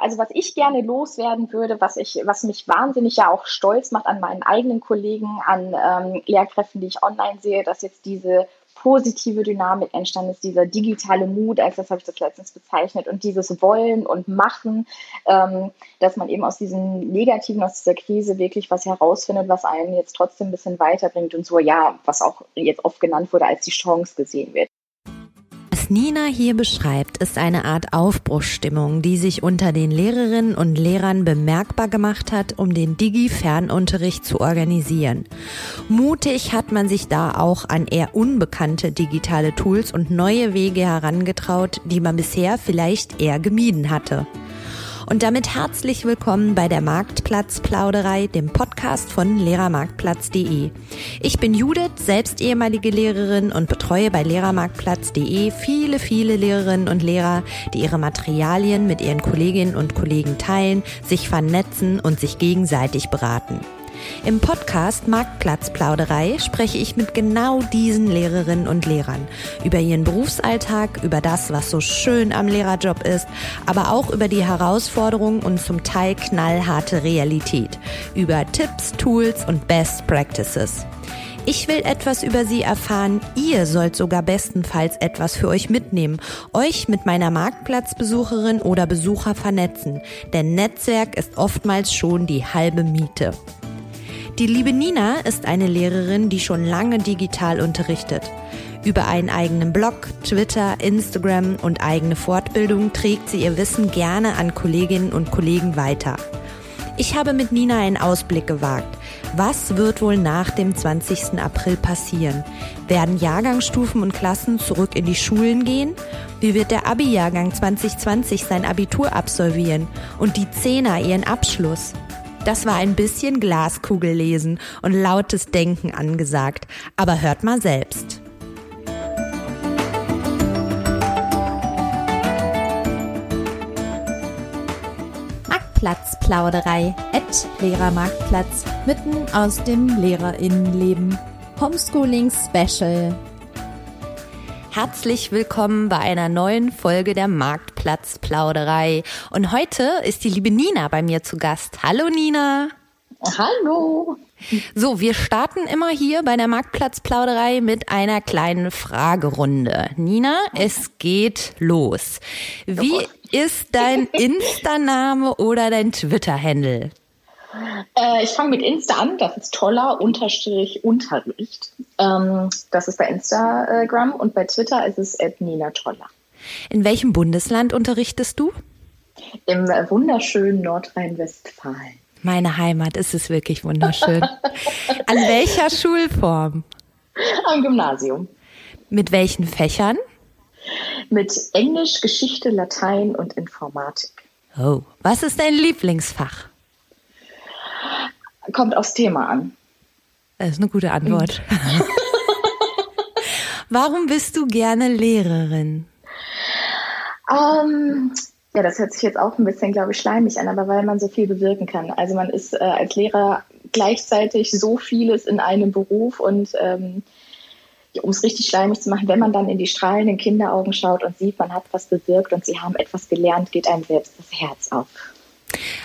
Also was ich gerne loswerden würde, was ich, was mich wahnsinnig ja auch stolz macht an meinen eigenen Kollegen, an ähm, Lehrkräften, die ich online sehe, dass jetzt diese positive Dynamik entstanden ist, dieser digitale Mut, als das habe ich das letztens bezeichnet, und dieses Wollen und Machen, ähm, dass man eben aus diesem Negativen, aus dieser Krise wirklich was herausfindet, was einen jetzt trotzdem ein bisschen weiterbringt und so, ja, was auch jetzt oft genannt wurde, als die Chance gesehen wird. Nina hier beschreibt, ist eine Art Aufbruchsstimmung, die sich unter den Lehrerinnen und Lehrern bemerkbar gemacht hat, um den Digi-Fernunterricht zu organisieren. Mutig hat man sich da auch an eher unbekannte digitale Tools und neue Wege herangetraut, die man bisher vielleicht eher gemieden hatte. Und damit herzlich willkommen bei der Marktplatzplauderei, dem Podcast von lehrermarktplatz.de. Ich bin Judith, selbst ehemalige Lehrerin und betreue bei lehrermarktplatz.de viele, viele Lehrerinnen und Lehrer, die ihre Materialien mit ihren Kolleginnen und Kollegen teilen, sich vernetzen und sich gegenseitig beraten. Im Podcast Marktplatzplauderei spreche ich mit genau diesen Lehrerinnen und Lehrern über ihren Berufsalltag, über das, was so schön am Lehrerjob ist, aber auch über die Herausforderungen und zum Teil knallharte Realität, über Tipps, Tools und Best Practices. Ich will etwas über sie erfahren. Ihr sollt sogar bestenfalls etwas für euch mitnehmen, euch mit meiner Marktplatzbesucherin oder Besucher vernetzen. Denn Netzwerk ist oftmals schon die halbe Miete. Die liebe Nina ist eine Lehrerin, die schon lange digital unterrichtet. Über einen eigenen Blog, Twitter, Instagram und eigene Fortbildung trägt sie ihr Wissen gerne an Kolleginnen und Kollegen weiter. Ich habe mit Nina einen Ausblick gewagt. Was wird wohl nach dem 20. April passieren? Werden Jahrgangsstufen und Klassen zurück in die Schulen gehen? Wie wird der Abi-Jahrgang 2020 sein Abitur absolvieren und die Zehner ihren Abschluss? Das war ein bisschen Glaskugellesen und lautes Denken angesagt. Aber hört mal selbst. Marktplatzplauderei at Lehrermarktplatz mitten aus dem Lehrerinnenleben. Homeschooling Special Herzlich willkommen bei einer neuen Folge der Marktplatzplauderei. Und heute ist die liebe Nina bei mir zu Gast. Hallo Nina. Hallo. So, wir starten immer hier bei der Marktplatzplauderei mit einer kleinen Fragerunde. Nina, es geht los. Wie ist dein Insta-Name oder dein Twitter-Handle? Äh, ich fange mit Insta an. Das ist toller Unterstrich Unterricht. Ähm, das ist bei Instagram und bei Twitter ist es Nina Toller. In welchem Bundesland unterrichtest du? Im wunderschönen Nordrhein-Westfalen. Meine Heimat ist es wirklich wunderschön. An welcher Schulform? Am Gymnasium. Mit welchen Fächern? Mit Englisch, Geschichte, Latein und Informatik. Oh, was ist dein Lieblingsfach? Kommt aufs Thema an. Das ist eine gute Antwort. Warum bist du gerne Lehrerin? Ähm, ja, das hört sich jetzt auch ein bisschen, glaube ich, schleimig an, aber weil man so viel bewirken kann. Also man ist äh, als Lehrer gleichzeitig so vieles in einem Beruf und ähm, um es richtig schleimig zu machen, wenn man dann in die strahlenden Kinderaugen schaut und sieht, man hat was bewirkt und sie haben etwas gelernt, geht einem selbst das Herz auf.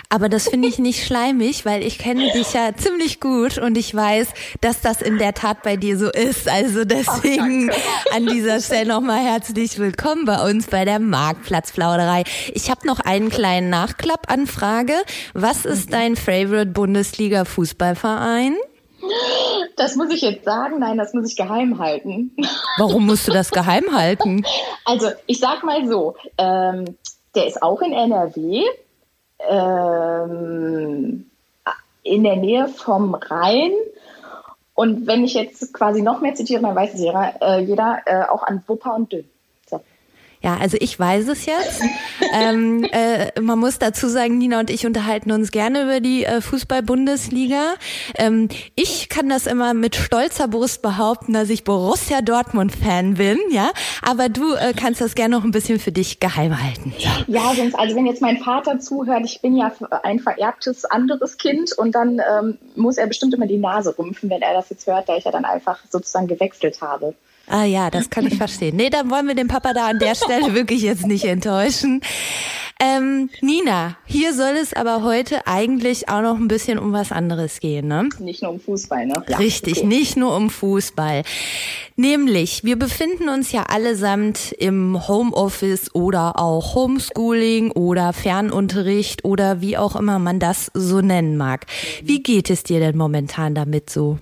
Aber das finde ich nicht schleimig, weil ich kenne dich ja ziemlich gut und ich weiß, dass das in der Tat bei dir so ist. Also deswegen oh, an dieser Stelle nochmal herzlich willkommen bei uns bei der Marktplatzplauderei. Ich habe noch einen kleinen Nachklappanfrage. Was ist dein Favorite Bundesliga Fußballverein? Das muss ich jetzt sagen. Nein, das muss ich geheim halten. Warum musst du das geheim halten? Also, ich sag mal so, ähm, der ist auch in NRW ähm, in der Nähe vom Rhein. Und wenn ich jetzt quasi noch mehr zitiere, dann weiß es jeder, äh, jeder äh, auch an Wupper und Dünn. Ja, also ich weiß es jetzt. ähm, äh, man muss dazu sagen, Nina und ich unterhalten uns gerne über die äh, Fußball-Bundesliga. Ähm, ich kann das immer mit stolzer Brust behaupten, dass ich Borussia Dortmund-Fan bin, ja. Aber du äh, kannst das gerne noch ein bisschen für dich geheim halten. Ja, sonst, also wenn jetzt mein Vater zuhört, ich bin ja ein vererbtes anderes Kind und dann ähm, muss er bestimmt immer die Nase rümpfen, wenn er das jetzt hört, da ich ja dann einfach sozusagen gewechselt habe. Ah ja, das kann ich verstehen. Nee, dann wollen wir den Papa da an der Stelle wirklich jetzt nicht enttäuschen. Ähm, Nina, hier soll es aber heute eigentlich auch noch ein bisschen um was anderes gehen, ne? Nicht nur um Fußball, ne? Ja, Richtig, okay. nicht nur um Fußball. Nämlich, wir befinden uns ja allesamt im Homeoffice oder auch Homeschooling oder Fernunterricht oder wie auch immer man das so nennen mag. Wie geht es dir denn momentan damit so?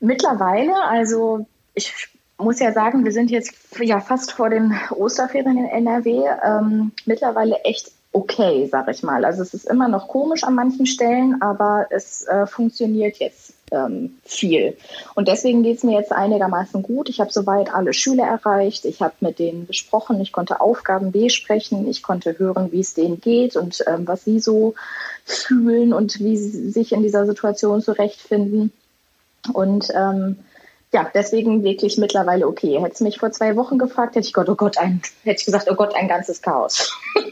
Mittlerweile, also ich muss ja sagen, wir sind jetzt ja fast vor den Osterferien in NRW. Ähm, mittlerweile echt okay, sag ich mal. Also es ist immer noch komisch an manchen Stellen, aber es äh, funktioniert jetzt ähm, viel. Und deswegen geht es mir jetzt einigermaßen gut. Ich habe soweit alle Schüler erreicht. Ich habe mit denen besprochen. Ich konnte Aufgaben besprechen. Ich konnte hören, wie es denen geht und ähm, was sie so fühlen und wie sie sich in dieser Situation zurechtfinden. Und ähm, ja, deswegen wirklich mittlerweile okay. Hättest mich vor zwei Wochen gefragt, hätte ich Gott, oh Gott, ein, hätte ich gesagt, oh Gott, ein ganzes Chaos.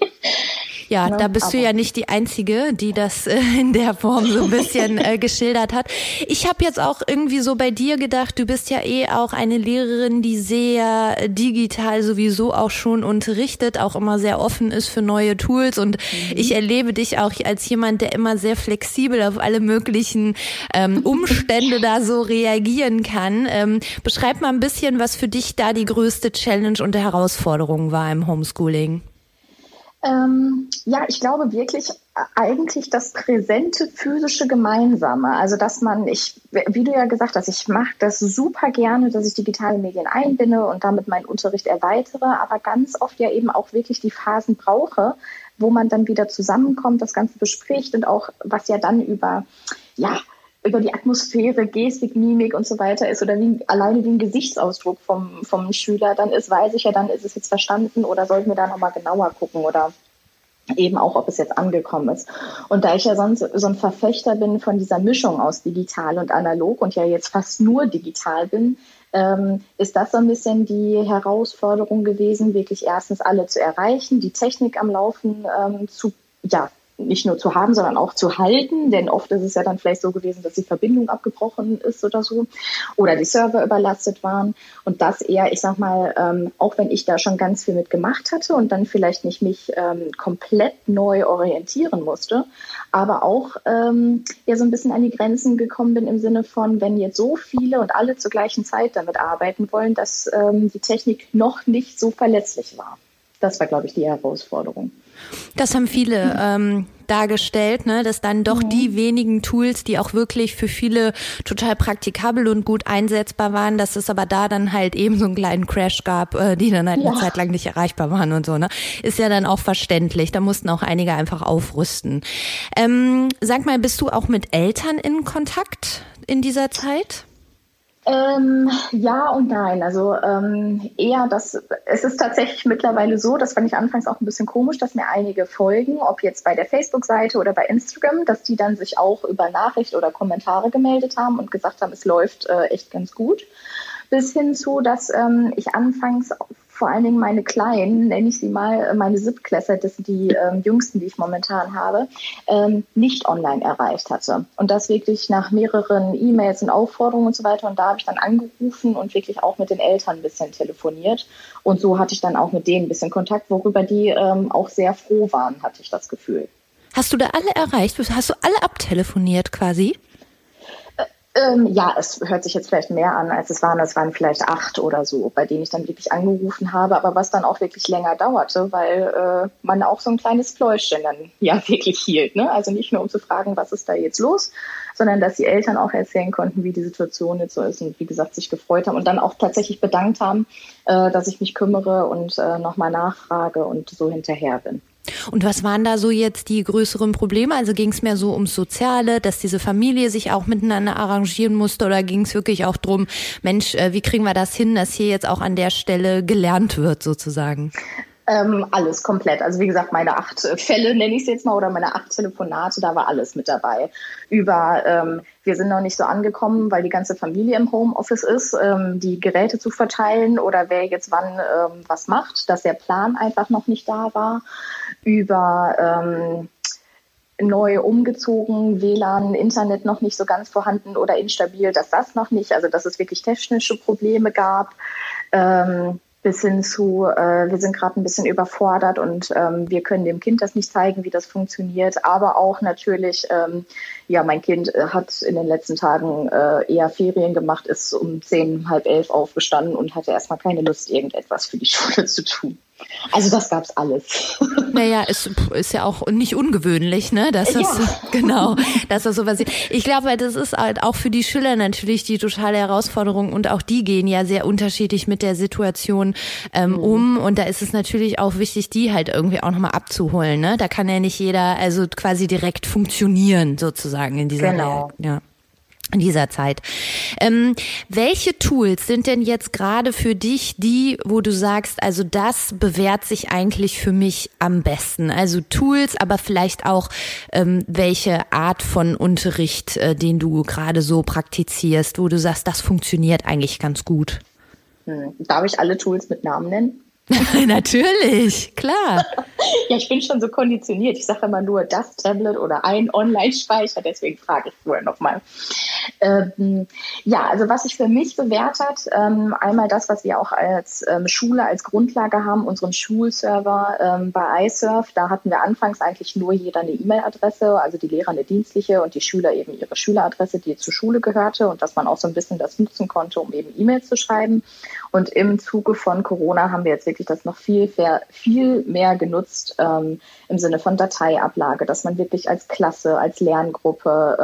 Ja, ne? da bist du ja nicht die Einzige, die das äh, in der Form so ein bisschen äh, geschildert hat. Ich habe jetzt auch irgendwie so bei dir gedacht, du bist ja eh auch eine Lehrerin, die sehr digital sowieso auch schon unterrichtet, auch immer sehr offen ist für neue Tools und mhm. ich erlebe dich auch als jemand, der immer sehr flexibel auf alle möglichen ähm, Umstände da so reagieren kann. Ähm, beschreib mal ein bisschen, was für dich da die größte Challenge und Herausforderung war im Homeschooling. Ähm, ja, ich glaube wirklich eigentlich das präsente physische Gemeinsame. Also dass man, ich, wie du ja gesagt hast, ich mache das super gerne, dass ich digitale Medien einbinde und damit meinen Unterricht erweitere, aber ganz oft ja eben auch wirklich die Phasen brauche, wo man dann wieder zusammenkommt, das Ganze bespricht und auch was ja dann über ja über die Atmosphäre, Gestik, Mimik und so weiter ist oder wie, alleine ein Gesichtsausdruck vom, vom Schüler dann ist, weiß ich ja dann, ist es jetzt verstanden oder sollten wir da nochmal genauer gucken oder eben auch, ob es jetzt angekommen ist. Und da ich ja sonst so ein Verfechter bin von dieser Mischung aus digital und analog und ja jetzt fast nur digital bin, ähm, ist das so ein bisschen die Herausforderung gewesen, wirklich erstens alle zu erreichen, die Technik am Laufen ähm, zu ja, nicht nur zu haben, sondern auch zu halten. Denn oft ist es ja dann vielleicht so gewesen, dass die Verbindung abgebrochen ist oder so oder die Server überlastet waren. Und das eher, ich sag mal, ähm, auch wenn ich da schon ganz viel mit gemacht hatte und dann vielleicht nicht mich ähm, komplett neu orientieren musste, aber auch ähm, ja so ein bisschen an die Grenzen gekommen bin im Sinne von, wenn jetzt so viele und alle zur gleichen Zeit damit arbeiten wollen, dass ähm, die Technik noch nicht so verlässlich war. Das war, glaube ich, die Herausforderung. Das haben viele ähm, dargestellt, ne, dass dann doch mhm. die wenigen Tools, die auch wirklich für viele total praktikabel und gut einsetzbar waren, dass es aber da dann halt eben so einen kleinen Crash gab, äh, die dann halt ja. eine Zeit lang nicht erreichbar waren und so. Ne, ist ja dann auch verständlich. Da mussten auch einige einfach aufrüsten. Ähm, sag mal, bist du auch mit Eltern in Kontakt in dieser Zeit? Ähm, ja und nein. Also ähm, eher das, es ist tatsächlich mittlerweile so, das fand ich anfangs auch ein bisschen komisch, dass mir einige folgen, ob jetzt bei der Facebook-Seite oder bei Instagram, dass die dann sich auch über Nachricht oder Kommentare gemeldet haben und gesagt haben, es läuft äh, echt ganz gut. Bis hin zu, dass ähm, ich anfangs vor allen Dingen meine Kleinen, nenne ich sie mal, äh, meine Siebtklässler, das sind die ähm, jüngsten, die ich momentan habe, ähm, nicht online erreicht hatte. Und das wirklich nach mehreren E-Mails und Aufforderungen und so weiter. Und da habe ich dann angerufen und wirklich auch mit den Eltern ein bisschen telefoniert. Und so hatte ich dann auch mit denen ein bisschen Kontakt, worüber die ähm, auch sehr froh waren, hatte ich das Gefühl. Hast du da alle erreicht? Hast du alle abtelefoniert quasi? Ähm, ja, es hört sich jetzt vielleicht mehr an, als es waren. Es waren vielleicht acht oder so, bei denen ich dann wirklich angerufen habe, aber was dann auch wirklich länger dauerte, weil äh, man auch so ein kleines Pläuschen dann ja wirklich hielt. Ne? Also nicht nur um zu fragen, was ist da jetzt los, sondern dass die Eltern auch erzählen konnten, wie die Situation jetzt so ist und wie gesagt sich gefreut haben und dann auch tatsächlich bedankt haben, äh, dass ich mich kümmere und äh, nochmal nachfrage und so hinterher bin. Und was waren da so jetzt die größeren Probleme? Also ging es mehr so ums Soziale, dass diese Familie sich auch miteinander arrangieren musste oder ging es wirklich auch drum, Mensch, äh, wie kriegen wir das hin, dass hier jetzt auch an der Stelle gelernt wird sozusagen? Ähm, alles komplett. Also wie gesagt, meine acht Fälle nenne ich es jetzt mal oder meine acht Telefonate, da war alles mit dabei. Über ähm, wir sind noch nicht so angekommen, weil die ganze Familie im Homeoffice ist, ähm, die Geräte zu verteilen oder wer jetzt wann ähm, was macht, dass der Plan einfach noch nicht da war. Über ähm, neu umgezogen, WLAN, Internet noch nicht so ganz vorhanden oder instabil, dass das noch nicht, also dass es wirklich technische Probleme gab. Ähm, bis hin zu, äh, wir sind gerade ein bisschen überfordert und ähm, wir können dem Kind das nicht zeigen, wie das funktioniert. Aber auch natürlich, ähm, ja, mein Kind äh, hat in den letzten Tagen äh, eher Ferien gemacht, ist um zehn, halb elf aufgestanden und hatte erstmal keine Lust, irgendetwas für die Schule zu tun. Also das gab's alles. Naja, ist, ist ja auch nicht ungewöhnlich, ne? Dass das, ja. genau, dass das so passiert. Ich glaube, das ist halt auch für die Schüler natürlich die totale Herausforderung und auch die gehen ja sehr unterschiedlich mit der Situation ähm, mhm. um und da ist es natürlich auch wichtig, die halt irgendwie auch nochmal abzuholen, ne? Da kann ja nicht jeder also quasi direkt funktionieren sozusagen in dieser genau. Welt. Ja in dieser Zeit. Ähm, welche Tools sind denn jetzt gerade für dich die, wo du sagst, also das bewährt sich eigentlich für mich am besten? Also Tools, aber vielleicht auch ähm, welche Art von Unterricht, äh, den du gerade so praktizierst, wo du sagst, das funktioniert eigentlich ganz gut. Hm. Darf ich alle Tools mit Namen nennen? Natürlich, klar. ja, ich bin schon so konditioniert. Ich sage immer nur das Tablet oder ein Online-Speicher, deswegen frage ich vorher nochmal. Ähm, ja, also was sich für mich bewährt hat, ähm, einmal das, was wir auch als ähm, Schule als Grundlage haben, unseren Schulserver ähm, bei iSurf. Da hatten wir anfangs eigentlich nur jeder eine E-Mail-Adresse, also die Lehrer eine dienstliche und die Schüler eben ihre Schüleradresse, die zur Schule gehörte und dass man auch so ein bisschen das nutzen konnte, um eben E-Mails zu schreiben. Und im Zuge von Corona haben wir jetzt wirklich das noch viel, viel mehr genutzt ähm, im Sinne von Dateiablage, dass man wirklich als Klasse, als Lerngruppe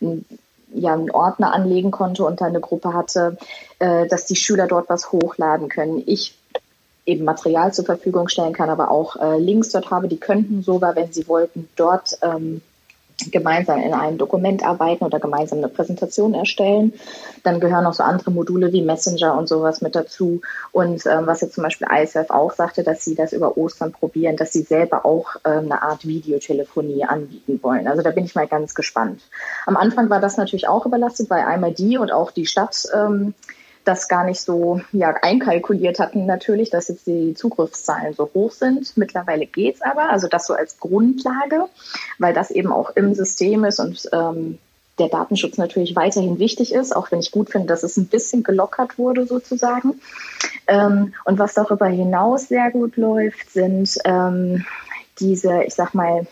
ähm, ja, einen Ordner anlegen konnte und eine Gruppe hatte, äh, dass die Schüler dort was hochladen können. Ich eben Material zur Verfügung stellen kann, aber auch äh, Links dort habe, die könnten sogar, wenn sie wollten, dort ähm, gemeinsam in einem Dokument arbeiten oder gemeinsam eine Präsentation erstellen. Dann gehören noch so andere Module wie Messenger und sowas mit dazu. Und ähm, was jetzt zum Beispiel ISF auch sagte, dass sie das über Ostern probieren, dass sie selber auch ähm, eine Art Videotelefonie anbieten wollen. Also da bin ich mal ganz gespannt. Am Anfang war das natürlich auch überlastet, weil einmal die und auch die Stadt ähm, das gar nicht so ja, einkalkuliert hatten natürlich, dass jetzt die Zugriffszahlen so hoch sind. Mittlerweile geht es aber, also das so als Grundlage, weil das eben auch im System ist und ähm, der Datenschutz natürlich weiterhin wichtig ist, auch wenn ich gut finde, dass es ein bisschen gelockert wurde sozusagen. Ähm, und was darüber hinaus sehr gut läuft, sind ähm, diese, ich sag mal,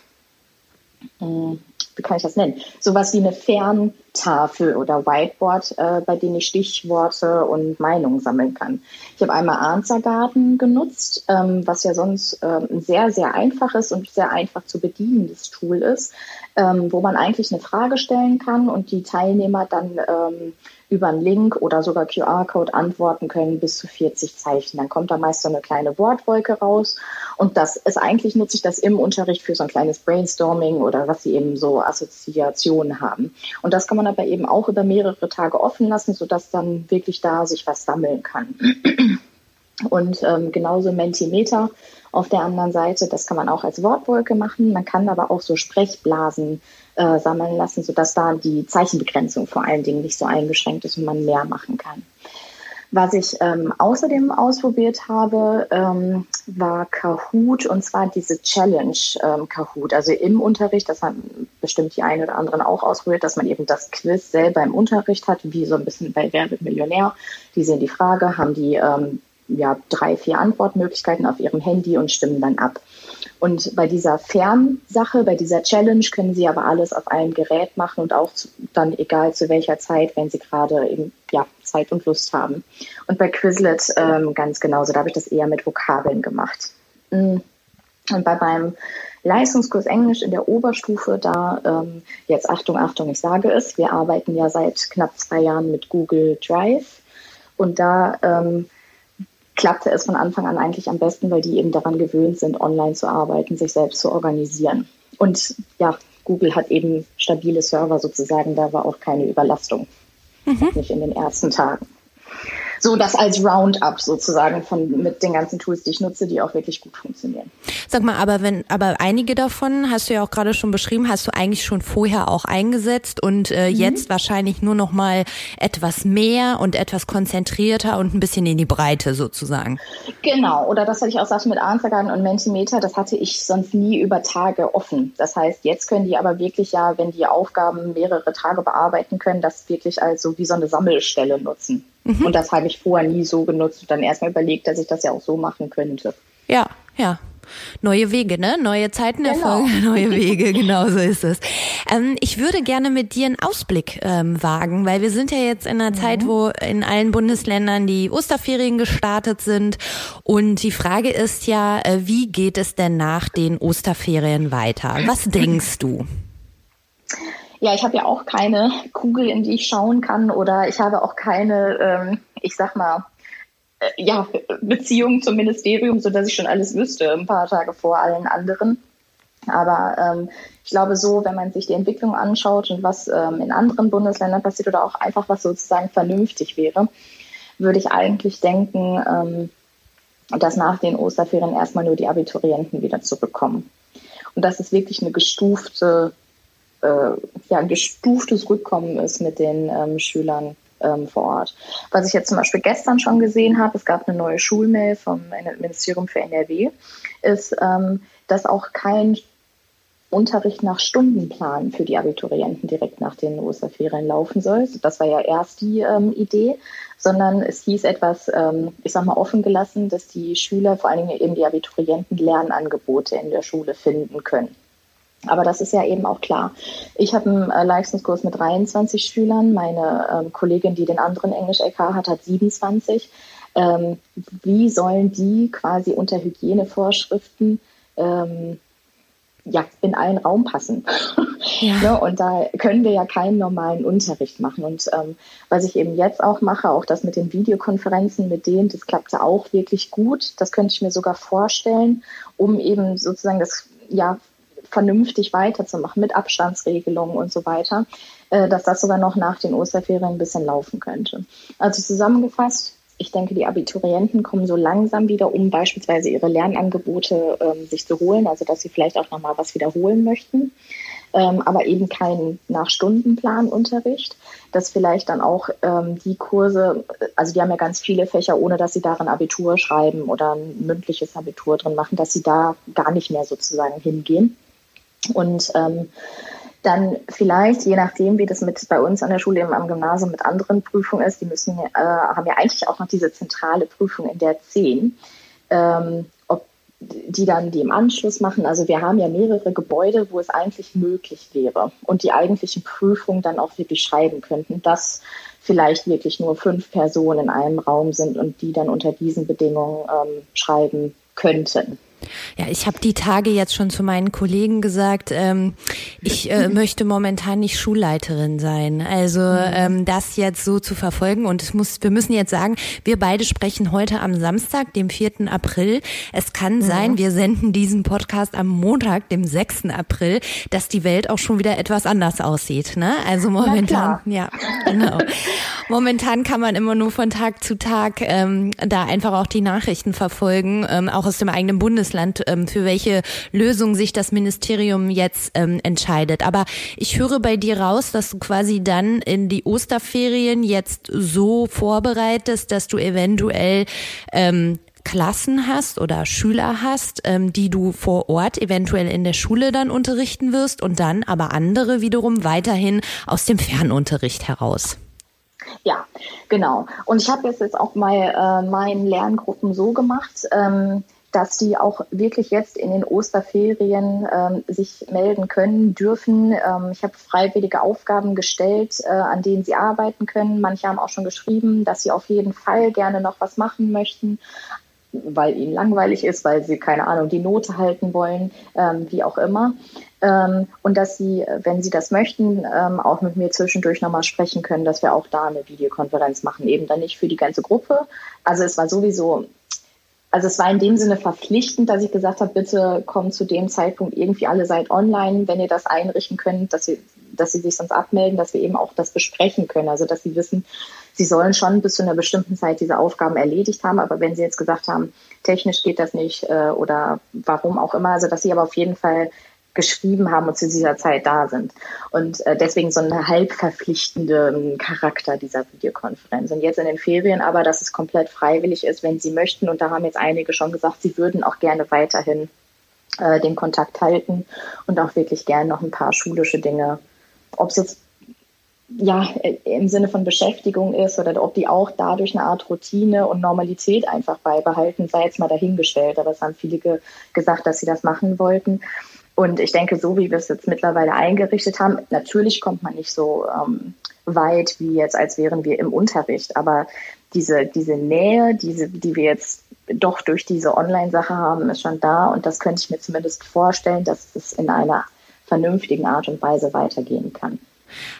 mh, äh, wie kann ich das nennen? Sowas wie eine Ferntafel oder Whiteboard, äh, bei denen ich Stichworte und Meinungen sammeln kann. Ich habe einmal Answergarten genutzt, ähm, was ja sonst ähm, ein sehr, sehr einfaches und sehr einfach zu bedienendes Tool ist, ähm, wo man eigentlich eine Frage stellen kann und die Teilnehmer dann ähm, über einen Link oder sogar QR-Code antworten können bis zu 40 Zeichen. Dann kommt da meist so eine kleine Wortwolke raus. Und das ist eigentlich, nutze ich das im Unterricht für so ein kleines Brainstorming oder was sie eben so Assoziationen haben. Und das kann man aber eben auch über mehrere Tage offen lassen, sodass dann wirklich da sich was sammeln kann. Und ähm, genauso Mentimeter auf der anderen Seite, das kann man auch als Wortwolke machen. Man kann aber auch so Sprechblasen äh, sammeln lassen, sodass da die Zeichenbegrenzung vor allen Dingen nicht so eingeschränkt ist und man mehr machen kann. Was ich ähm, außerdem ausprobiert habe, ähm, war Kahoot und zwar diese Challenge ähm, Kahoot. Also im Unterricht, das haben bestimmt die einen oder anderen auch ausprobiert, dass man eben das Quiz selber im Unterricht hat, wie so ein bisschen bei Wer wird Millionär. Die sehen die Frage, haben die ähm, ja, drei, vier Antwortmöglichkeiten auf ihrem Handy und stimmen dann ab. Und bei dieser Fernsache, bei dieser Challenge können Sie aber alles auf einem Gerät machen und auch zu, dann egal zu welcher Zeit, wenn Sie gerade eben ja, Zeit und Lust haben. Und bei Quizlet ähm, ganz genauso, da habe ich das eher mit Vokabeln gemacht. Mm. Und bei meinem Leistungskurs Englisch in der Oberstufe, da ähm, jetzt Achtung, Achtung, ich sage es, wir arbeiten ja seit knapp zwei Jahren mit Google Drive. Und da ähm, klappte es von Anfang an eigentlich am besten, weil die eben daran gewöhnt sind, online zu arbeiten, sich selbst zu organisieren. Und ja, Google hat eben stabile Server sozusagen, da war auch keine Überlastung. Mhm. Nicht in den ersten Tagen. So das als Roundup sozusagen von mit den ganzen Tools, die ich nutze, die auch wirklich gut funktionieren. Sag mal, aber wenn, aber einige davon hast du ja auch gerade schon beschrieben, hast du eigentlich schon vorher auch eingesetzt und äh, mhm. jetzt wahrscheinlich nur noch mal etwas mehr und etwas konzentrierter und ein bisschen in die Breite sozusagen. Genau, oder das hatte ich auch sagte mit Answergarten und Mentimeter, das hatte ich sonst nie über Tage offen. Das heißt, jetzt können die aber wirklich ja, wenn die Aufgaben mehrere Tage bearbeiten können, das wirklich als so wie so eine Sammelstelle nutzen. Mhm. Und das habe ich vorher nie so genutzt und dann erstmal überlegt, dass ich das ja auch so machen könnte. Ja, ja. Neue Wege, ne? Neue Zeiten genau. erfolgen, neue Wege, genau so ist es. Ähm, ich würde gerne mit dir einen Ausblick ähm, wagen, weil wir sind ja jetzt in einer mhm. Zeit, wo in allen Bundesländern die Osterferien gestartet sind. Und die Frage ist ja, äh, wie geht es denn nach den Osterferien weiter? Was denkst du? Ja, ich habe ja auch keine Kugel, in die ich schauen kann oder ich habe auch keine, ähm, ich sag mal, äh, ja, Beziehung zum Ministerium, so dass ich schon alles wüsste, ein paar Tage vor allen anderen. Aber ähm, ich glaube so, wenn man sich die Entwicklung anschaut und was ähm, in anderen Bundesländern passiert oder auch einfach was sozusagen vernünftig wäre, würde ich eigentlich denken, ähm, dass nach den Osterferien erstmal nur die Abiturienten wieder zurückkommen. Und dass es wirklich eine gestufte ja, gestuftes Rückkommen ist mit den ähm, Schülern ähm, vor Ort. Was ich jetzt zum Beispiel gestern schon gesehen habe, es gab eine neue Schulmail vom Ministerium für NRW, ist, ähm, dass auch kein Unterricht nach Stundenplan für die Abiturienten direkt nach den Osterferien laufen soll. Das war ja erst die ähm, Idee, sondern es hieß etwas, ähm, ich sag mal, offen gelassen, dass die Schüler, vor allen Dingen eben die Abiturienten, Lernangebote in der Schule finden können. Aber das ist ja eben auch klar. Ich habe einen äh, Leistungskurs mit 23 Schülern. Meine ähm, Kollegin, die den anderen Englisch-LK hat, hat 27. Ähm, wie sollen die quasi unter Hygienevorschriften ähm, ja, in einen Raum passen. Ja. ne? Und da können wir ja keinen normalen Unterricht machen. Und ähm, was ich eben jetzt auch mache, auch das mit den Videokonferenzen mit denen, das klappte auch wirklich gut. Das könnte ich mir sogar vorstellen, um eben sozusagen das ja vernünftig weiterzumachen mit Abstandsregelungen und so weiter, äh, dass das sogar noch nach den Osterferien ein bisschen laufen könnte. Also zusammengefasst, ich denke, die Abiturienten kommen so langsam wieder, um beispielsweise ihre Lernangebote ähm, sich zu holen, also dass sie vielleicht auch nochmal was wiederholen möchten, ähm, aber eben keinen Nach-Stundenplan-Unterricht, dass vielleicht dann auch ähm, die Kurse, also die haben ja ganz viele Fächer, ohne dass sie darin Abitur schreiben oder ein mündliches Abitur drin machen, dass sie da gar nicht mehr sozusagen hingehen und ähm, dann vielleicht, je nachdem, wie das mit bei uns an der Schule eben am Gymnasium mit anderen Prüfungen ist, die müssen, äh, haben ja eigentlich auch noch diese zentrale Prüfung in der 10. Ähm, ob die dann die im Anschluss machen. Also wir haben ja mehrere Gebäude, wo es eigentlich möglich wäre und die eigentlichen Prüfungen dann auch wirklich schreiben könnten, dass vielleicht wirklich nur fünf Personen in einem Raum sind und die dann unter diesen Bedingungen ähm, schreiben könnten. Ja, ich habe die Tage jetzt schon zu meinen Kollegen gesagt, ähm, ich äh, möchte momentan nicht Schulleiterin sein. Also mhm. ähm, das jetzt so zu verfolgen und es muss, wir müssen jetzt sagen, wir beide sprechen heute am Samstag, dem 4. April. Es kann sein, wir senden diesen Podcast am Montag, dem 6. April, dass die Welt auch schon wieder etwas anders aussieht. Ne? Also momentan, ja, genau. Momentan kann man immer nur von Tag zu Tag ähm, da einfach auch die Nachrichten verfolgen, ähm, auch aus dem eigenen Bundesland, ähm, für welche Lösung sich das Ministerium jetzt ähm, entscheidet. Aber ich höre bei dir raus, dass du quasi dann in die Osterferien jetzt so vorbereitest, dass du eventuell ähm, Klassen hast oder Schüler hast, ähm, die du vor Ort eventuell in der Schule dann unterrichten wirst und dann aber andere wiederum weiterhin aus dem Fernunterricht heraus. Ja, genau. Und ich habe jetzt auch mal äh, meinen Lerngruppen so gemacht, ähm, dass die auch wirklich jetzt in den Osterferien ähm, sich melden können, dürfen. Ähm, ich habe freiwillige Aufgaben gestellt, äh, an denen sie arbeiten können. Manche haben auch schon geschrieben, dass sie auf jeden Fall gerne noch was machen möchten weil ihnen langweilig ist, weil sie, keine Ahnung, die Note halten wollen, ähm, wie auch immer. Ähm, und dass sie, wenn sie das möchten, ähm, auch mit mir zwischendurch nochmal sprechen können, dass wir auch da eine Videokonferenz machen, eben dann nicht für die ganze Gruppe. Also es war sowieso, also es war in dem Sinne verpflichtend, dass ich gesagt habe, bitte kommt zu dem Zeitpunkt irgendwie alle seid online, wenn ihr das einrichten könnt, dass ihr dass sie sich sonst abmelden, dass wir eben auch das besprechen können. Also dass sie wissen, sie sollen schon bis zu einer bestimmten Zeit diese Aufgaben erledigt haben, aber wenn sie jetzt gesagt haben, technisch geht das nicht äh, oder warum auch immer, also dass sie aber auf jeden Fall geschrieben haben und zu dieser Zeit da sind. Und äh, deswegen so einen halb verpflichtenden Charakter dieser Videokonferenz. Und jetzt in den Ferien aber, dass es komplett freiwillig ist, wenn Sie möchten. Und da haben jetzt einige schon gesagt, sie würden auch gerne weiterhin äh, den Kontakt halten und auch wirklich gerne noch ein paar schulische Dinge, ob es jetzt ja, im Sinne von Beschäftigung ist oder ob die auch dadurch eine Art Routine und Normalität einfach beibehalten, sei jetzt mal dahingestellt. Aber es haben viele ge gesagt, dass sie das machen wollten. Und ich denke, so wie wir es jetzt mittlerweile eingerichtet haben, natürlich kommt man nicht so ähm, weit wie jetzt, als wären wir im Unterricht. Aber diese, diese Nähe, diese, die wir jetzt doch durch diese Online-Sache haben, ist schon da. Und das könnte ich mir zumindest vorstellen, dass es in einer vernünftigen Art und Weise weitergehen kann.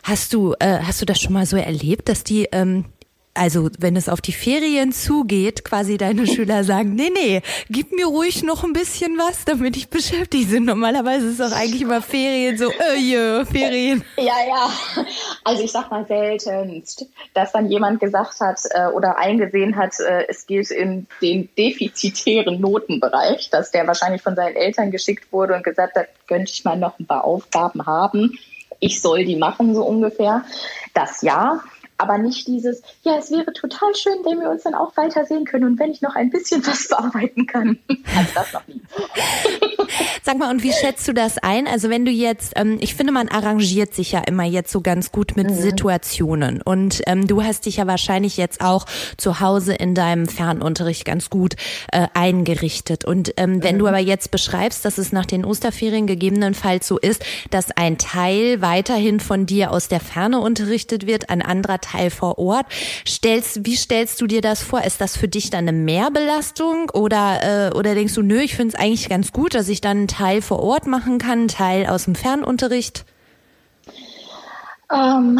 Hast du, äh, hast du das schon mal so erlebt, dass die ähm, also wenn es auf die Ferien zugeht, quasi deine Schüler sagen, nee, nee, gib mir ruhig noch ein bisschen was, damit ich beschäftigt bin. Normalerweise ist es auch eigentlich immer Ferien so, äh, yeah, Ferien. Ja, ja. Also ich sag mal seltenst, dass dann jemand gesagt hat äh, oder eingesehen hat, äh, es geht in den defizitären Notenbereich, dass der wahrscheinlich von seinen Eltern geschickt wurde und gesagt hat, könnte ich mal noch ein paar Aufgaben haben. Ich soll die machen, so ungefähr. Das ja aber nicht dieses, ja, es wäre total schön, wenn wir uns dann auch weitersehen können und wenn ich noch ein bisschen was bearbeiten kann. Also das noch nie. Sag mal, und wie schätzt du das ein? Also wenn du jetzt, ähm, ich finde, man arrangiert sich ja immer jetzt so ganz gut mit mhm. Situationen und ähm, du hast dich ja wahrscheinlich jetzt auch zu Hause in deinem Fernunterricht ganz gut äh, eingerichtet. Und ähm, wenn mhm. du aber jetzt beschreibst, dass es nach den Osterferien gegebenenfalls so ist, dass ein Teil weiterhin von dir aus der Ferne unterrichtet wird, ein anderer Teil vor Ort. Stellst, wie stellst du dir das vor? Ist das für dich dann eine Mehrbelastung oder, äh, oder denkst du, nö, ich finde es eigentlich ganz gut, dass ich dann einen Teil vor Ort machen kann, einen Teil aus dem Fernunterricht? Ähm,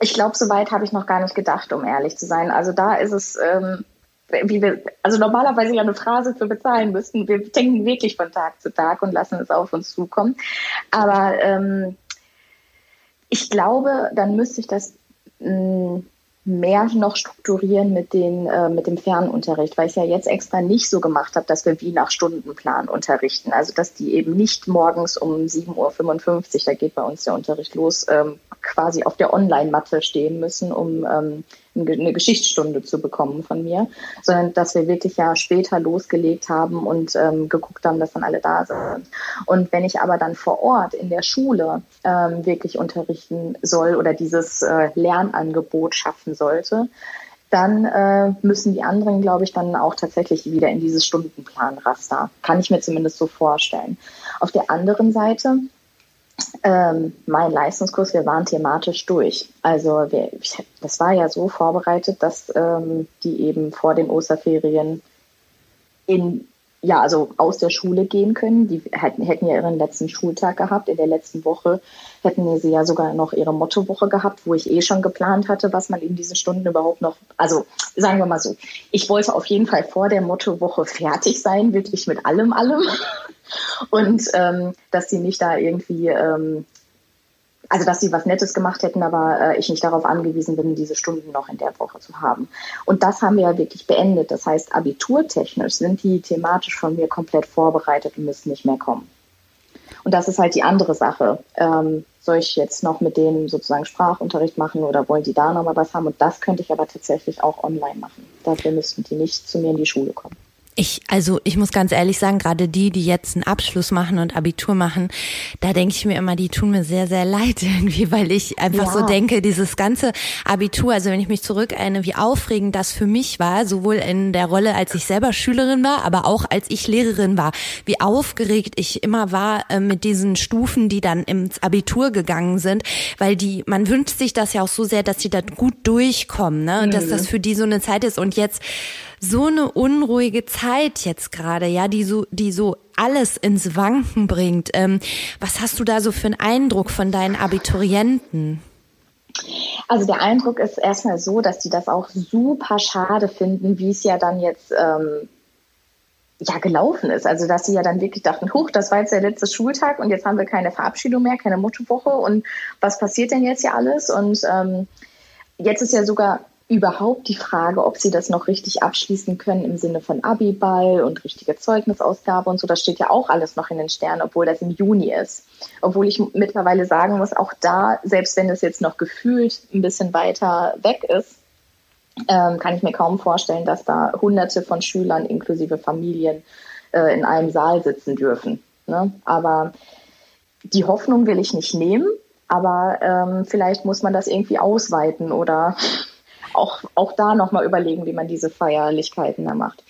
ich glaube, so weit habe ich noch gar nicht gedacht, um ehrlich zu sein. Also da ist es, ähm, wie wir, also normalerweise ja eine Phrase für bezahlen müssten. Wir denken wirklich von Tag zu Tag und lassen es auf uns zukommen. Aber ähm, ich glaube, dann müsste ich das mehr noch strukturieren mit, den, äh, mit dem Fernunterricht, weil ich ja jetzt extra nicht so gemacht habe, dass wir wie nach Stundenplan unterrichten. Also dass die eben nicht morgens um 7.55 Uhr, da geht bei uns der Unterricht los, ähm, quasi auf der Online-Matte stehen müssen, um ähm, eine Geschichtsstunde zu bekommen von mir, sondern dass wir wirklich ja später losgelegt haben und ähm, geguckt haben, dass dann alle da sind. Und wenn ich aber dann vor Ort in der Schule ähm, wirklich unterrichten soll oder dieses äh, Lernangebot schaffen sollte, dann äh, müssen die anderen, glaube ich, dann auch tatsächlich wieder in dieses Stundenplanraster. Kann ich mir zumindest so vorstellen. Auf der anderen Seite ähm, mein Leistungskurs, wir waren thematisch durch. Also wir, das war ja so vorbereitet, dass ähm, die eben vor den Osterferien in ja, also aus der Schule gehen können. Die hätten, hätten ja ihren letzten Schultag gehabt. In der letzten Woche hätten sie ja sogar noch ihre Mottowoche gehabt, wo ich eh schon geplant hatte, was man in diesen Stunden überhaupt noch, also sagen wir mal so, ich wollte auf jeden Fall vor der Mottowoche fertig sein, wirklich mit allem, allem und ähm, dass sie nicht da irgendwie, ähm, also dass sie was Nettes gemacht hätten, aber äh, ich nicht darauf angewiesen bin, diese Stunden noch in der Woche zu haben. Und das haben wir ja wirklich beendet. Das heißt, abiturtechnisch sind die thematisch von mir komplett vorbereitet und müssen nicht mehr kommen. Und das ist halt die andere Sache. Ähm, soll ich jetzt noch mit denen sozusagen Sprachunterricht machen oder wollen die da nochmal was haben? Und das könnte ich aber tatsächlich auch online machen. Dafür müssten die nicht zu mir in die Schule kommen. Ich, also ich muss ganz ehrlich sagen, gerade die, die jetzt einen Abschluss machen und Abitur machen, da denke ich mir immer, die tun mir sehr, sehr leid irgendwie, weil ich einfach ja. so denke, dieses ganze Abitur, also wenn ich mich zurückerinnere, wie aufregend das für mich war, sowohl in der Rolle, als ich selber Schülerin war, aber auch als ich Lehrerin war, wie aufgeregt ich immer war äh, mit diesen Stufen, die dann ins Abitur gegangen sind, weil die, man wünscht sich das ja auch so sehr, dass die da gut durchkommen, ne, und mhm. dass das für die so eine Zeit ist und jetzt so eine unruhige Zeit jetzt gerade, ja, die so, die so alles ins Wanken bringt. Ähm, was hast du da so für einen Eindruck von deinen Abiturienten? Also der Eindruck ist erstmal so, dass die das auch super schade finden, wie es ja dann jetzt ähm, ja gelaufen ist. Also dass sie ja dann wirklich dachten, huch, das war jetzt der letzte Schultag und jetzt haben wir keine Verabschiedung mehr, keine Mottowoche und was passiert denn jetzt hier alles? Und ähm, jetzt ist ja sogar überhaupt die Frage, ob sie das noch richtig abschließen können im Sinne von Abiball und richtige Zeugnisausgabe und so. Das steht ja auch alles noch in den Sternen, obwohl das im Juni ist. Obwohl ich mittlerweile sagen muss, auch da, selbst wenn es jetzt noch gefühlt ein bisschen weiter weg ist, ähm, kann ich mir kaum vorstellen, dass da Hunderte von Schülern inklusive Familien äh, in einem Saal sitzen dürfen. Ne? Aber die Hoffnung will ich nicht nehmen, aber ähm, vielleicht muss man das irgendwie ausweiten oder auch, auch da nochmal überlegen, wie man diese Feierlichkeiten da macht.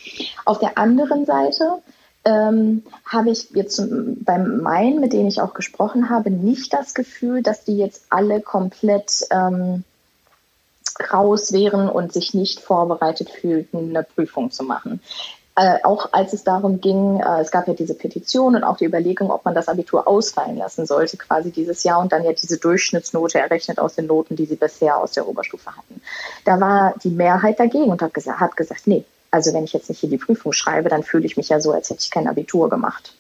Auf der anderen Seite ähm, habe ich jetzt beim Main, mit denen ich auch gesprochen habe, nicht das Gefühl, dass die jetzt alle komplett ähm, raus wären und sich nicht vorbereitet fühlten, eine Prüfung zu machen. Äh, auch als es darum ging, äh, es gab ja diese Petition und auch die Überlegung, ob man das Abitur ausfallen lassen sollte, quasi dieses Jahr und dann ja diese Durchschnittsnote errechnet aus den Noten, die sie bisher aus der Oberstufe hatten. Da war die Mehrheit dagegen und hat gesagt, hat gesagt nee, also wenn ich jetzt nicht hier die Prüfung schreibe, dann fühle ich mich ja so, als hätte ich kein Abitur gemacht.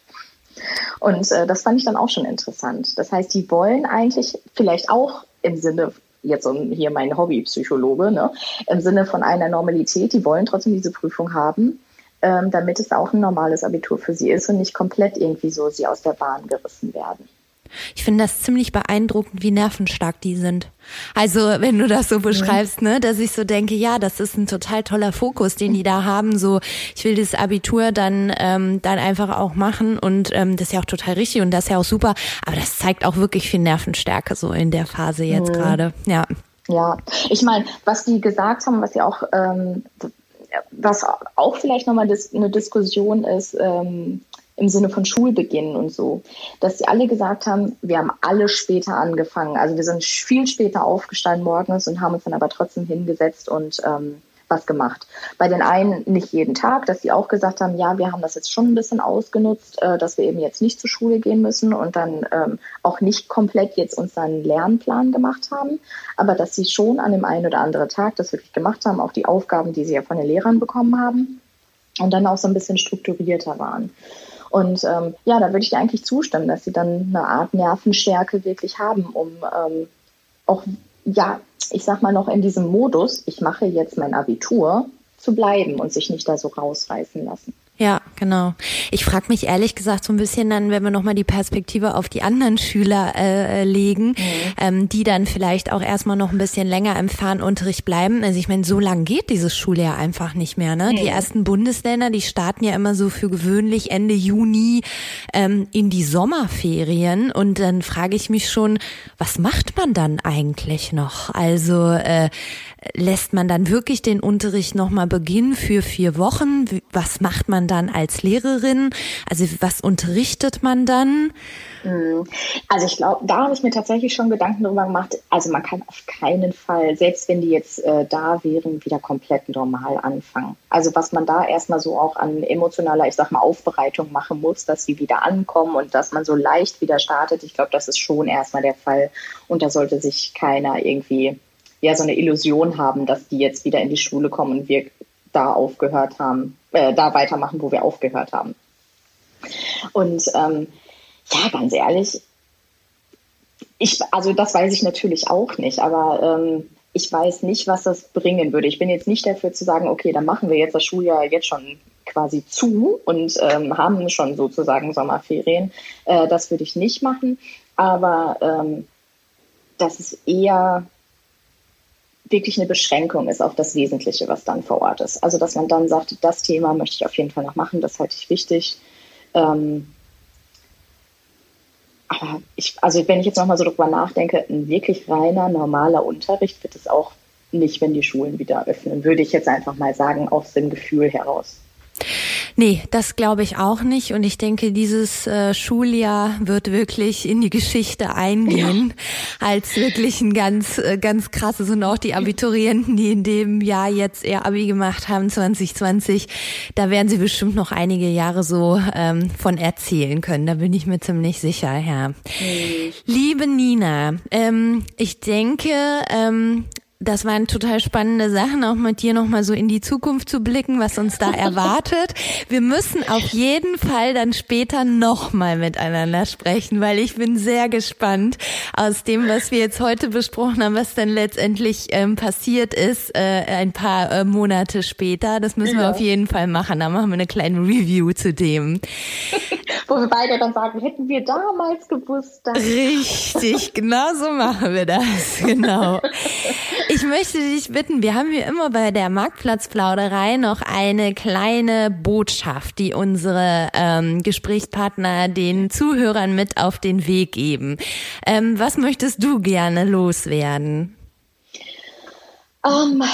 Und äh, das fand ich dann auch schon interessant. Das heißt, die wollen eigentlich vielleicht auch im Sinne jetzt hier mein Hobbypsychologe, ne, im Sinne von einer Normalität, die wollen trotzdem diese Prüfung haben, ähm, damit es auch ein normales Abitur für sie ist und nicht komplett irgendwie so sie aus der Bahn gerissen werden. Ich finde das ziemlich beeindruckend, wie nervenstark die sind. Also, wenn du das so mhm. beschreibst, ne, dass ich so denke, ja, das ist ein total toller Fokus, den die da haben. So, ich will das Abitur dann ähm, dann einfach auch machen und ähm, das ist ja auch total richtig und das ist ja auch super. Aber das zeigt auch wirklich viel Nervenstärke so in der Phase jetzt mhm. gerade. Ja. Ja, ich meine, was die gesagt haben, was sie auch, ähm, was auch vielleicht nochmal eine Diskussion ist, ähm, im Sinne von Schulbeginn und so, dass sie alle gesagt haben, wir haben alle später angefangen. Also wir sind viel später aufgestanden morgens und haben uns dann aber trotzdem hingesetzt und ähm, was gemacht. Bei den einen nicht jeden Tag, dass sie auch gesagt haben, ja, wir haben das jetzt schon ein bisschen ausgenutzt, äh, dass wir eben jetzt nicht zur Schule gehen müssen und dann ähm, auch nicht komplett jetzt uns einen Lernplan gemacht haben, aber dass sie schon an dem einen oder anderen Tag das wirklich gemacht haben, auch die Aufgaben, die sie ja von den Lehrern bekommen haben und dann auch so ein bisschen strukturierter waren. Und ähm, ja, da würde ich dir eigentlich zustimmen, dass sie dann eine Art Nervenstärke wirklich haben, um ähm, auch, ja, ich sag mal noch in diesem Modus, ich mache jetzt mein Abitur, zu bleiben und sich nicht da so rausreißen lassen. Ja, genau. Ich frage mich ehrlich gesagt so ein bisschen dann, wenn wir nochmal die Perspektive auf die anderen Schüler äh, legen, mhm. ähm, die dann vielleicht auch erstmal noch ein bisschen länger im Fernunterricht bleiben. Also ich meine, so lang geht dieses Schuljahr einfach nicht mehr. Ne? Mhm. Die ersten Bundesländer, die starten ja immer so für gewöhnlich Ende Juni ähm, in die Sommerferien. Und dann frage ich mich schon, was macht man dann eigentlich noch? Also äh, lässt man dann wirklich den Unterricht nochmal beginnen für vier Wochen? Was macht man dann als Lehrerin? Also was unterrichtet man dann? Hm. Also ich glaube, da habe ich mir tatsächlich schon Gedanken darüber gemacht. Also man kann auf keinen Fall, selbst wenn die jetzt äh, da wären, wieder komplett normal anfangen. Also was man da erstmal so auch an emotionaler, ich sag mal, Aufbereitung machen muss, dass sie wieder ankommen und dass man so leicht wieder startet. Ich glaube, das ist schon erstmal der Fall. Und da sollte sich keiner irgendwie ja so eine Illusion haben, dass die jetzt wieder in die Schule kommen und wir da aufgehört haben, äh, da weitermachen, wo wir aufgehört haben. Und ähm, ja, ganz ehrlich, ich, also das weiß ich natürlich auch nicht, aber ähm, ich weiß nicht, was das bringen würde. Ich bin jetzt nicht dafür zu sagen, okay, dann machen wir jetzt das Schuljahr jetzt schon quasi zu und ähm, haben schon sozusagen Sommerferien. Äh, das würde ich nicht machen, aber ähm, das ist eher wirklich eine Beschränkung ist auf das Wesentliche, was dann vor Ort ist. Also dass man dann sagt, das Thema möchte ich auf jeden Fall noch machen, das halte ich wichtig. Ähm, aber ich, also wenn ich jetzt nochmal so drüber nachdenke, ein wirklich reiner, normaler Unterricht wird es auch nicht, wenn die Schulen wieder öffnen, würde ich jetzt einfach mal sagen, aus dem Gefühl heraus. Nee, das glaube ich auch nicht. Und ich denke, dieses äh, Schuljahr wird wirklich in die Geschichte eingehen ja. als wirklich ein ganz, äh, ganz krasses. Und auch die Abiturienten, die in dem Jahr jetzt ihr Abi gemacht haben, 2020, da werden sie bestimmt noch einige Jahre so ähm, von erzählen können. Da bin ich mir ziemlich sicher, ja. Mhm. Liebe Nina, ähm, ich denke, ähm, das waren total spannende Sachen, auch mit dir nochmal so in die Zukunft zu blicken, was uns da erwartet. Wir müssen auf jeden Fall dann später nochmal miteinander sprechen, weil ich bin sehr gespannt aus dem, was wir jetzt heute besprochen haben, was dann letztendlich ähm, passiert ist, äh, ein paar äh, Monate später. Das müssen ja. wir auf jeden Fall machen. Da machen wir eine kleine Review zu dem. Wo wir beide dann sagen, hätten wir damals gewusst. Dass Richtig, genau so machen wir das. Genau. Ich möchte dich bitten, wir haben hier immer bei der Marktplatzplauderei noch eine kleine Botschaft, die unsere ähm, Gesprächspartner den Zuhörern mit auf den Weg geben. Ähm, was möchtest du gerne loswerden? Um, ähm,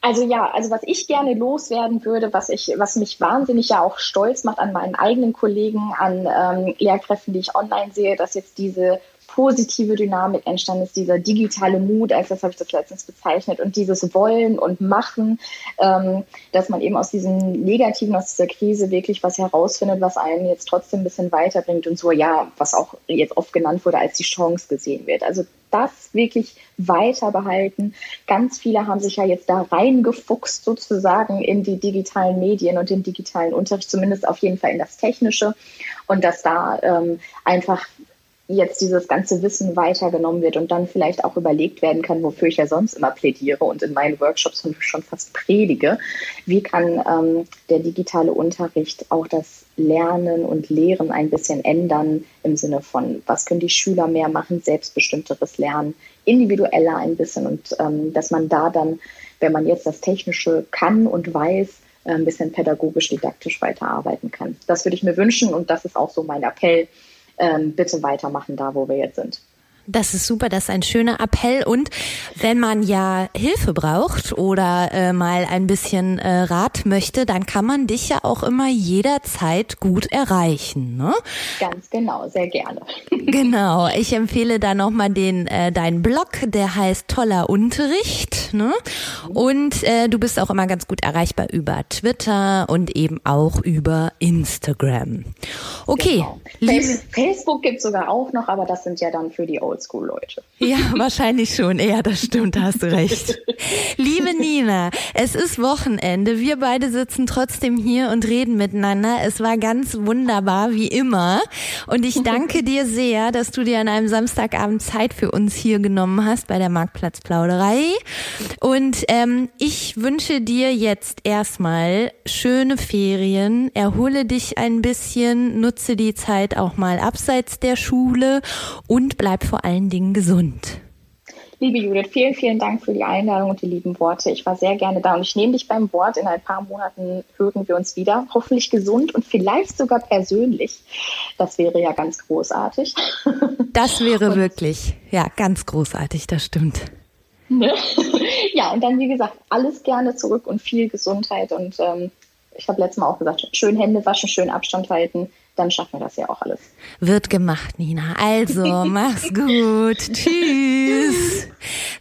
also ja, also was ich gerne loswerden würde, was ich, was mich wahnsinnig ja auch stolz macht an meinen eigenen Kollegen, an ähm, Lehrkräften, die ich online sehe, dass jetzt diese positive Dynamik entstanden ist, dieser digitale Mut, als das habe ich das letztens bezeichnet, und dieses Wollen und Machen, ähm, dass man eben aus diesem Negativen, aus dieser Krise wirklich was herausfindet, was einen jetzt trotzdem ein bisschen weiterbringt und so, ja, was auch jetzt oft genannt wurde, als die Chance gesehen wird. Also das wirklich weiter behalten. Ganz viele haben sich ja jetzt da reingefuchst sozusagen in die digitalen Medien und den digitalen Unterricht, zumindest auf jeden Fall in das Technische und dass da ähm, einfach jetzt dieses ganze Wissen weitergenommen wird und dann vielleicht auch überlegt werden kann, wofür ich ja sonst immer plädiere und in meinen Workshops schon fast predige, wie kann ähm, der digitale Unterricht auch das Lernen und Lehren ein bisschen ändern im Sinne von, was können die Schüler mehr machen, selbstbestimmteres Lernen, individueller ein bisschen und ähm, dass man da dann, wenn man jetzt das Technische kann und weiß, ein bisschen pädagogisch, didaktisch weiterarbeiten kann. Das würde ich mir wünschen und das ist auch so mein Appell, ähm, bitte weitermachen da, wo wir jetzt sind. Das ist super, das ist ein schöner Appell. Und wenn man ja Hilfe braucht oder äh, mal ein bisschen äh, Rat möchte, dann kann man dich ja auch immer jederzeit gut erreichen. Ne? Ganz genau, sehr gerne. Genau, ich empfehle da nochmal den äh, deinen Blog, der heißt Toller Unterricht. Ne? Und äh, du bist auch immer ganz gut erreichbar über Twitter und eben auch über Instagram. Okay. Genau. Facebook gibt es sogar auch noch, aber das sind ja dann für die Oldschool-Leute. Ja, wahrscheinlich schon. Ja, das stimmt, da hast du recht. Liebe Nina, es ist Wochenende. Wir beide sitzen trotzdem hier und reden miteinander. Es war ganz wunderbar, wie immer. Und ich danke dir sehr, dass du dir an einem Samstagabend Zeit für uns hier genommen hast bei der Marktplatzplauderei. Und ähm, ich wünsche dir jetzt erstmal schöne Ferien. Erhole dich ein bisschen, nutze die Zeit auch mal abseits der Schule und bleib vor allen Dingen gesund. Liebe Judith, vielen, vielen Dank für die Einladung und die lieben Worte. Ich war sehr gerne da und ich nehme dich beim Wort. In ein paar Monaten hören wir uns wieder. Hoffentlich gesund und vielleicht sogar persönlich. Das wäre ja ganz großartig. Das wäre und wirklich, ja, ganz großartig, das stimmt. Ne? Ja, und dann, wie gesagt, alles gerne zurück und viel Gesundheit. Und ähm, ich habe letztes Mal auch gesagt, schön Hände waschen, schön Abstand halten dann schaffen wir das ja auch alles. Wird gemacht, Nina. Also, mach's gut. Tschüss.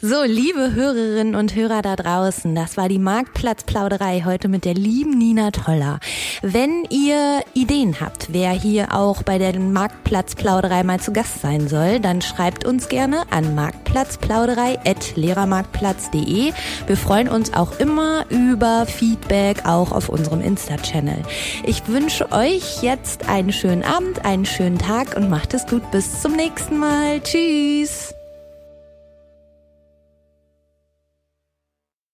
So, liebe Hörerinnen und Hörer da draußen, das war die Marktplatzplauderei heute mit der lieben Nina Toller. Wenn ihr Ideen habt, wer hier auch bei der Marktplatzplauderei mal zu Gast sein soll, dann schreibt uns gerne an marktplatzplauderei.lehrermarktplatz.de. Wir freuen uns auch immer über Feedback, auch auf unserem Insta-Channel. Ich wünsche euch jetzt einen schönen Abend, einen schönen Tag und macht es gut. Bis zum nächsten Mal. Tschüss.